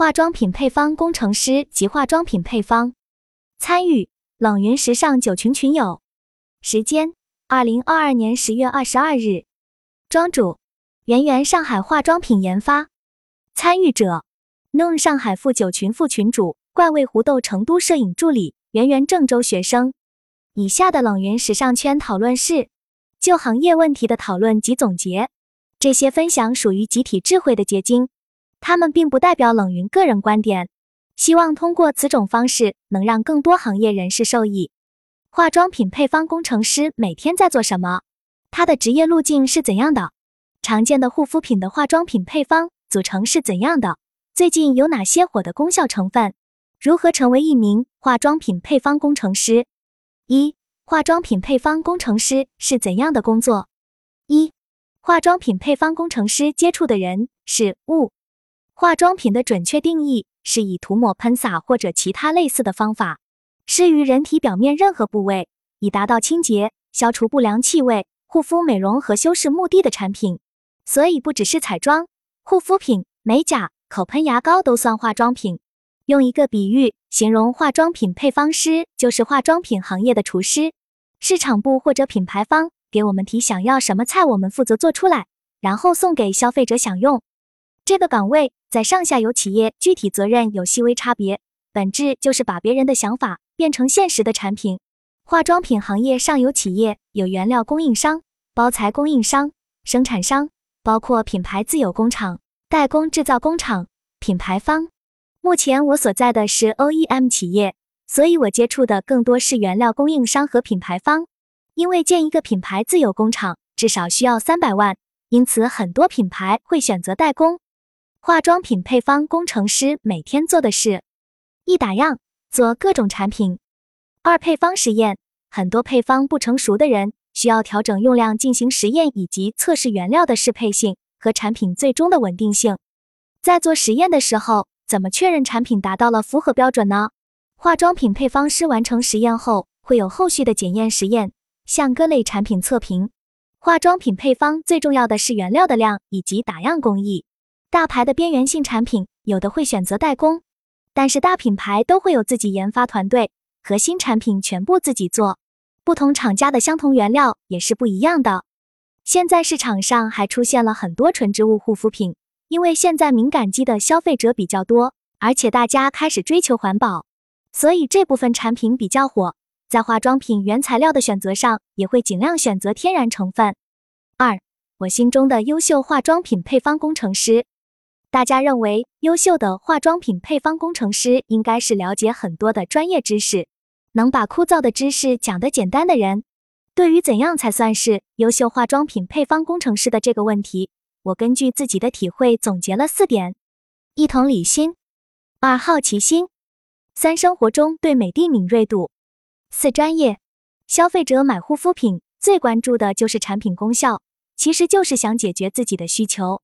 化妆品配方工程师及化妆品配方。参与冷云时尚九群群友。时间：二零二二年十月二十二日。庄主：圆圆上海化妆品研发。参与者：Noon 上海副九群副群主，怪味胡豆成都摄影助理，圆圆郑州学生。以下的冷云时尚圈讨论是就行业问题的讨论及总结，这些分享属于集体智慧的结晶，他们并不代表冷云个人观点。希望通过此种方式，能让更多行业人士受益。化妆品配方工程师每天在做什么？他的职业路径是怎样的？常见的护肤品的化妆品配方组成是怎样的？最近有哪些火的功效成分？如何成为一名化妆品配方工程师？一、化妆品配方工程师是怎样的工作？一、化妆品配方工程师接触的人是物。化妆品的准确定义。是以涂抹、喷洒或者其他类似的方法，施于人体表面任何部位，以达到清洁、消除不良气味、护肤、美容和修饰目的的产品。所以，不只是彩妆、护肤品、美甲、口喷、牙膏都算化妆品。用一个比喻形容化妆品配方师，就是化妆品行业的厨师。市场部或者品牌方给我们提想要什么菜，我们负责做出来，然后送给消费者享用。这个岗位在上下游企业具体责任有细微差别，本质就是把别人的想法变成现实的产品。化妆品行业上游企业有原料供应商、包材供应商、生产商，包括品牌自有工厂、代工制造工厂、品牌方。目前我所在的是 OEM 企业，所以我接触的更多是原料供应商和品牌方。因为建一个品牌自有工厂至少需要三百万，因此很多品牌会选择代工。化妆品配方工程师每天做的事：一打样，做各种产品；二配方实验，很多配方不成熟的人需要调整用量进行实验以及测试原料的适配性和产品最终的稳定性。在做实验的时候，怎么确认产品达到了符合标准呢？化妆品配方师完成实验后，会有后续的检验实验，向各类产品测评。化妆品配方最重要的是原料的量以及打样工艺。大牌的边缘性产品，有的会选择代工，但是大品牌都会有自己研发团队，核心产品全部自己做。不同厂家的相同原料也是不一样的。现在市场上还出现了很多纯植物护肤品，因为现在敏感肌的消费者比较多，而且大家开始追求环保，所以这部分产品比较火。在化妆品原材料的选择上，也会尽量选择天然成分。二，我心中的优秀化妆品配方工程师。大家认为，优秀的化妆品配方工程师应该是了解很多的专业知识，能把枯燥的知识讲得简单的人。对于怎样才算是优秀化妆品配方工程师的这个问题，我根据自己的体会总结了四点：一、同理心；二、好奇心；三、生活中对美的敏锐度；四、专业。消费者买护肤品最关注的就是产品功效，其实就是想解决自己的需求。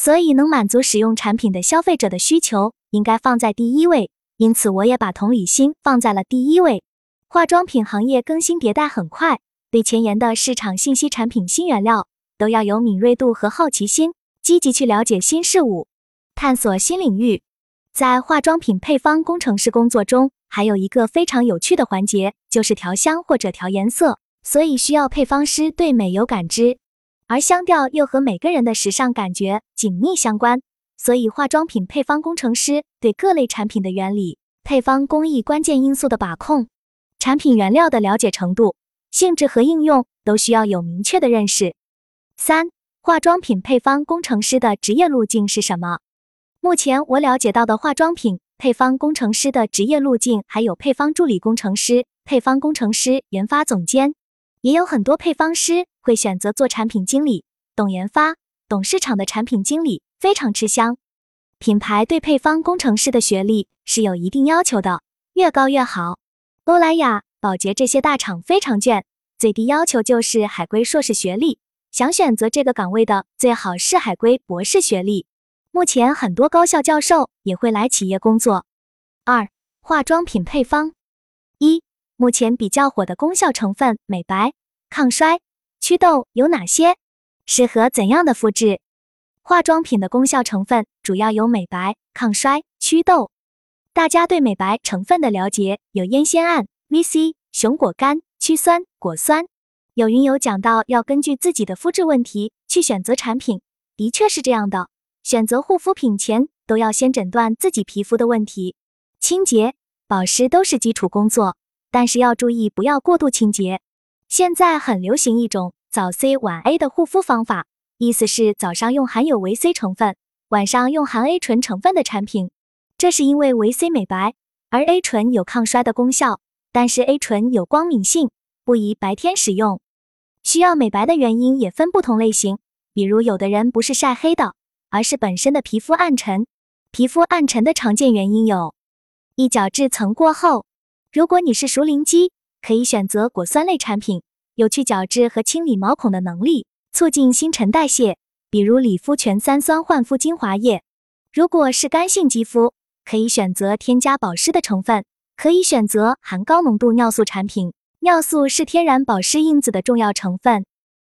所以，能满足使用产品的消费者的需求，应该放在第一位。因此，我也把同理心放在了第一位。化妆品行业更新迭代很快，对前沿的市场信息、产品新原料都要有敏锐度和好奇心，积极去了解新事物，探索新领域。在化妆品配方工程师工作中，还有一个非常有趣的环节，就是调香或者调颜色，所以需要配方师对美有感知。而香调又和每个人的时尚感觉紧密相关，所以化妆品配方工程师对各类产品的原理、配方工艺关键因素的把控、产品原料的了解程度、性质和应用都需要有明确的认识。三、化妆品配方工程师的职业路径是什么？目前我了解到的化妆品配方工程师的职业路径还有配方助理工程师、配方工程师、研发总监。也有很多配方师会选择做产品经理，懂研发、懂市场的产品经理非常吃香。品牌对配方工程师的学历是有一定要求的，越高越好。欧莱雅、宝洁这些大厂非常卷，最低要求就是海归硕士学历。想选择这个岗位的，最好是海归博士学历。目前很多高校教授也会来企业工作。二、化妆品配方一。目前比较火的功效成分，美白、抗衰、祛痘有哪些？适合怎样的肤质？化妆品的功效成分主要有美白、抗衰、祛痘。大家对美白成分的了解有烟酰胺、VC、熊果苷、曲酸、果酸。有云友讲到要根据自己的肤质问题去选择产品，的确是这样的。选择护肤品前都要先诊断自己皮肤的问题，清洁、保湿都是基础工作，但是要注意不要过度清洁。现在很流行一种早 C 晚 A 的护肤方法，意思是早上用含有维 C 成分，晚上用含 A 醇成分的产品。这是因为维 C 美白，而 A 醇有抗衰的功效，但是 A 醇有光敏性，不宜白天使用。需要美白的原因也分不同类型，比如有的人不是晒黑的，而是本身的皮肤暗沉。皮肤暗沉的常见原因有：一角质层过厚。如果你是熟龄肌，可以选择果酸类产品，有去角质和清理毛孔的能力，促进新陈代谢，比如理肤泉三酸焕肤精华液。如果是干性肌肤，可以选择添加保湿的成分，可以选择含高浓度尿素产品。尿素是天然保湿因子的重要成分。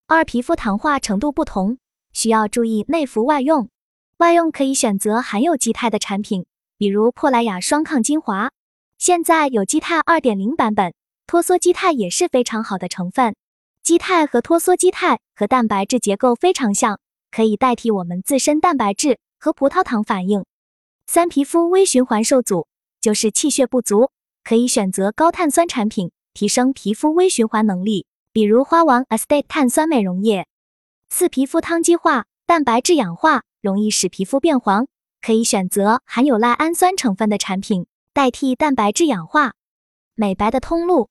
二、皮肤糖化程度不同，需要注意内服外用。外用可以选择含有肌肽的产品，比如珀莱雅双抗精华。现在有肌肽二点零版本，脱羧基肽也是非常好的成分。肌肽和脱羧基肽和蛋白质结构非常像，可以代替我们自身蛋白质和葡萄糖反应。三、皮肤微循环受阻，就是气血不足，可以选择高碳酸产品。提升皮肤微循环能力，比如花王 Estate 碳酸美容液。四、皮肤汤基化，蛋白质氧化容易使皮肤变黄，可以选择含有赖氨酸成分的产品代替蛋白质氧化。美白的通路，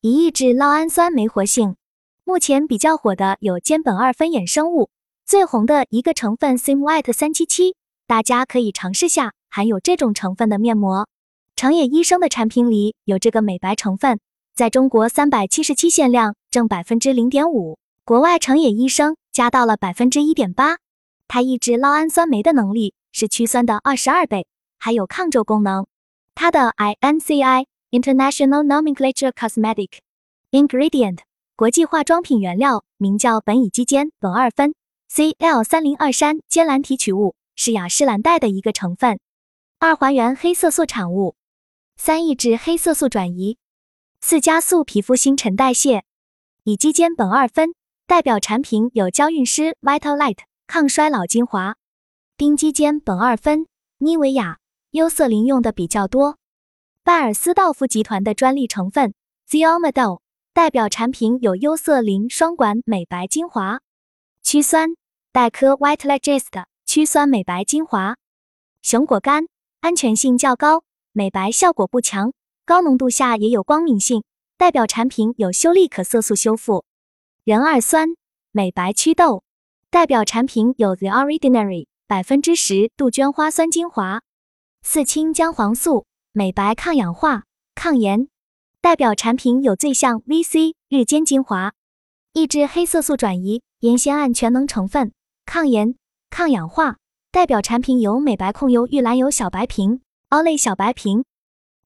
以抑制酪氨酸酶活性。目前比较火的有间苯二酚衍生物，最红的一个成分 Sim White 三七七，大家可以尝试下含有这种成分的面膜。成野医生的产品里有这个美白成分。在中国三百七十七限量正百分之零点五，国外成野医生加到了百分之一点八。它抑制酪氨酸酶的能力是曲酸的二十二倍，还有抗皱功能。它的 INCI International Nomenclature Cosmetic Ingredient 国际化妆品原料名叫苯乙基间苯二酚 CL 三零二山间蓝提取物，是雅诗兰黛的一个成分。二还原黑色素产物，三抑制黑色素转移。四加速皮肤新陈代谢，乙基间苯二酚代表产品有娇韵诗 Vital Light 抗衰老精华，丁基间苯二酚、妮维雅、优色林用的比较多。拜尔斯道夫集团的专利成分 Ziomedol 代表产品有优色林双管美白精华，曲酸黛珂 Whitelegist 曲酸美白精华，熊果苷安全性较高，美白效果不强。高浓度下也有光敏性，代表产品有修丽可色素修复。壬二酸美白祛痘，代表产品有 The Ordinary 百分之十杜鹃花酸精华。四氢姜黄素美白抗氧化抗炎，代表产品有最像 VC 日间精华。抑制黑色素转移烟酰胺全能成分，抗炎抗氧化，代表产品有美白控油玉兰油小白瓶、Olay 小白瓶。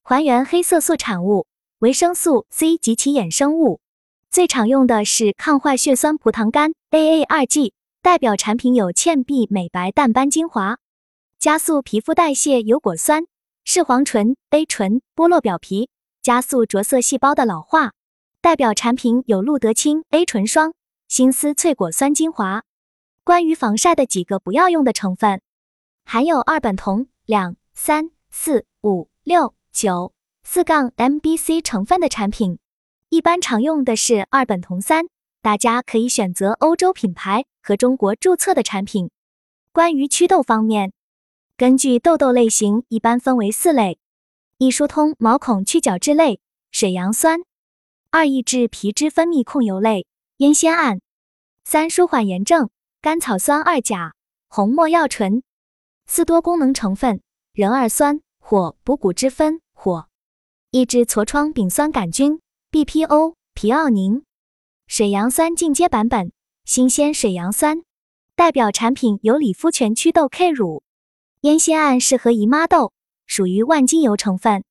还原黑色素产物，维生素 C 及其衍生物，最常用的是抗坏血酸葡萄苷 AA 二 G，代表产品有倩碧美白淡斑精华，加速皮肤代谢有果酸、视黄醇 A 醇剥落表皮，加速着色细胞的老化，代表产品有露得清 A 醇霜、新丝翠果酸精华。关于防晒的几个不要用的成分，含有二苯酮两三四五六。九四杠 MBC 成分的产品，一般常用的是二苯酮三，大家可以选择欧洲品牌和中国注册的产品。关于祛痘方面，根据痘痘类型，一般分为四类：一疏通毛孔去角质类，水杨酸；二抑制皮脂分泌控油类，烟酰胺；三舒缓炎症，甘草酸二钾、红没药醇；四多功能成分，壬二酸。或补骨脂酚，或抑制痤疮丙酸杆菌 （BPO）、皮奥宁。水杨酸进阶版本，新鲜水杨酸代表产品有理肤泉祛痘 K 乳。烟酰胺适合姨妈痘，属于万金油成分。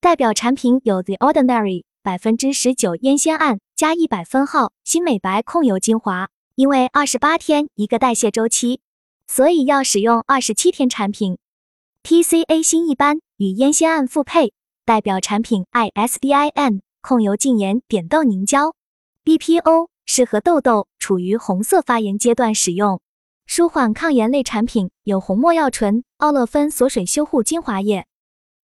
代表产品有 The Ordinary 百分之十九烟酰胺加一百分号新美白控油精华。因为二十八天一个代谢周期，所以要使用二十七天产品。TCA 新一般与烟酰胺复配，代表产品 ISDIN 控油净颜点豆凝胶。BPO 适合痘痘处于红色发炎阶段使用。舒缓抗炎类产品有红没药醇、奥乐芬锁水修护精华液。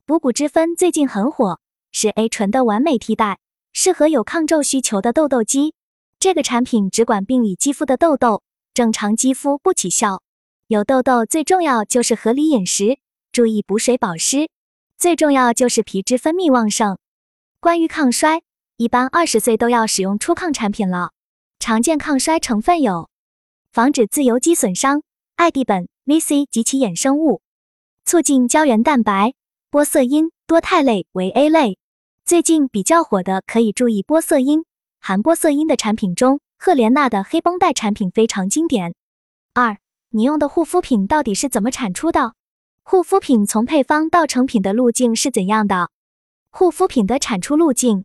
补骨脂酚最近很火，是 A 醇的完美替代，适合有抗皱需求的痘痘肌。这个产品只管病理肌肤的痘痘，正常肌肤不起效。有痘痘最重要就是合理饮食，注意补水保湿，最重要就是皮脂分泌旺盛。关于抗衰，一般二十岁都要使用初抗产品了。常见抗衰成分有：防止自由基损伤、艾地苯、VC 及其衍生物，促进胶原蛋白、玻色因、多肽类为 A 类。最近比较火的可以注意玻色因。含玻色因的产品中，赫莲娜的黑绷带产品非常经典。二，你用的护肤品到底是怎么产出的？护肤品从配方到成品的路径是怎样的？护肤品的产出路径，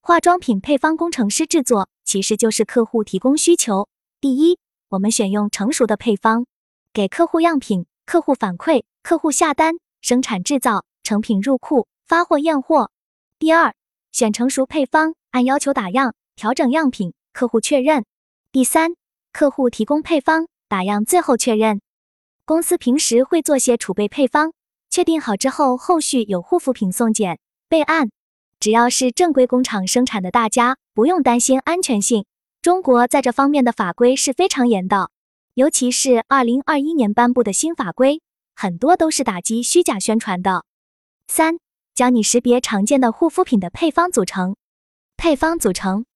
化妆品配方工程师制作其实就是客户提供需求。第一，我们选用成熟的配方，给客户样品，客户反馈，客户下单，生产制造，成品入库，发货验货。第二，选成熟配方，按要求打样。调整样品，客户确认。第三，客户提供配方，打样，最后确认。公司平时会做些储备配方，确定好之后，后续有护肤品送检备案。只要是正规工厂生产的，大家不用担心安全性。中国在这方面的法规是非常严的，尤其是二零二一年颁布的新法规，很多都是打击虚假宣传的。三，教你识别常见的护肤品的配方组成。配方组成。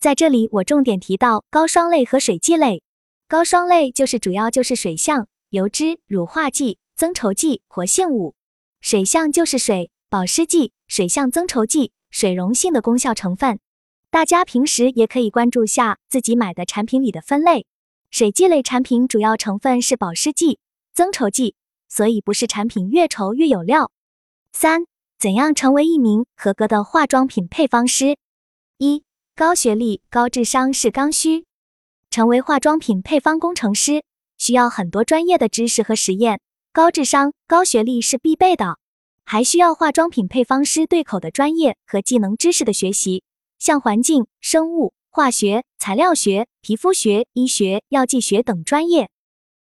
在这里，我重点提到膏霜类和水剂类。膏霜类就是主要就是水相、油脂、乳化剂、增稠剂、活性物；水相就是水、保湿剂、水相增稠剂、水溶性的功效成分。大家平时也可以关注下自己买的产品里的分类。水剂类产品主要成分是保湿剂、增稠剂，所以不是产品越稠越有料。三、怎样成为一名合格的化妆品配方师？一高学历、高智商是刚需。成为化妆品配方工程师，需要很多专业的知识和实验。高智商、高学历是必备的，还需要化妆品配方师对口的专业和技能知识的学习，像环境、生物、化学、材料学、皮肤学、医学、药剂学等专业。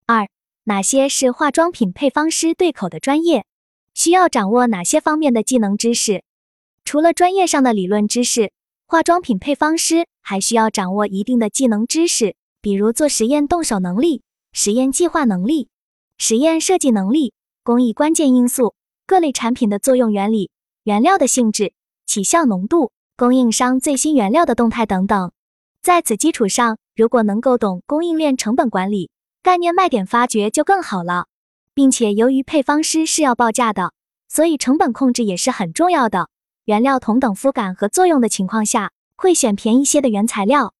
二、哪些是化妆品配方师对口的专业？需要掌握哪些方面的技能知识？除了专业上的理论知识。化妆品配方师还需要掌握一定的技能知识，比如做实验动手能力、实验计划能力、实验设计能力、工艺关键因素、各类产品的作用原理、原料的性质、起效浓度、供应商最新原料的动态等等。在此基础上，如果能够懂供应链成本管理、概念卖点发掘就更好了。并且由于配方师是要报价的，所以成本控制也是很重要的。原料同等肤感和作用的情况下，会选便宜些的原材料。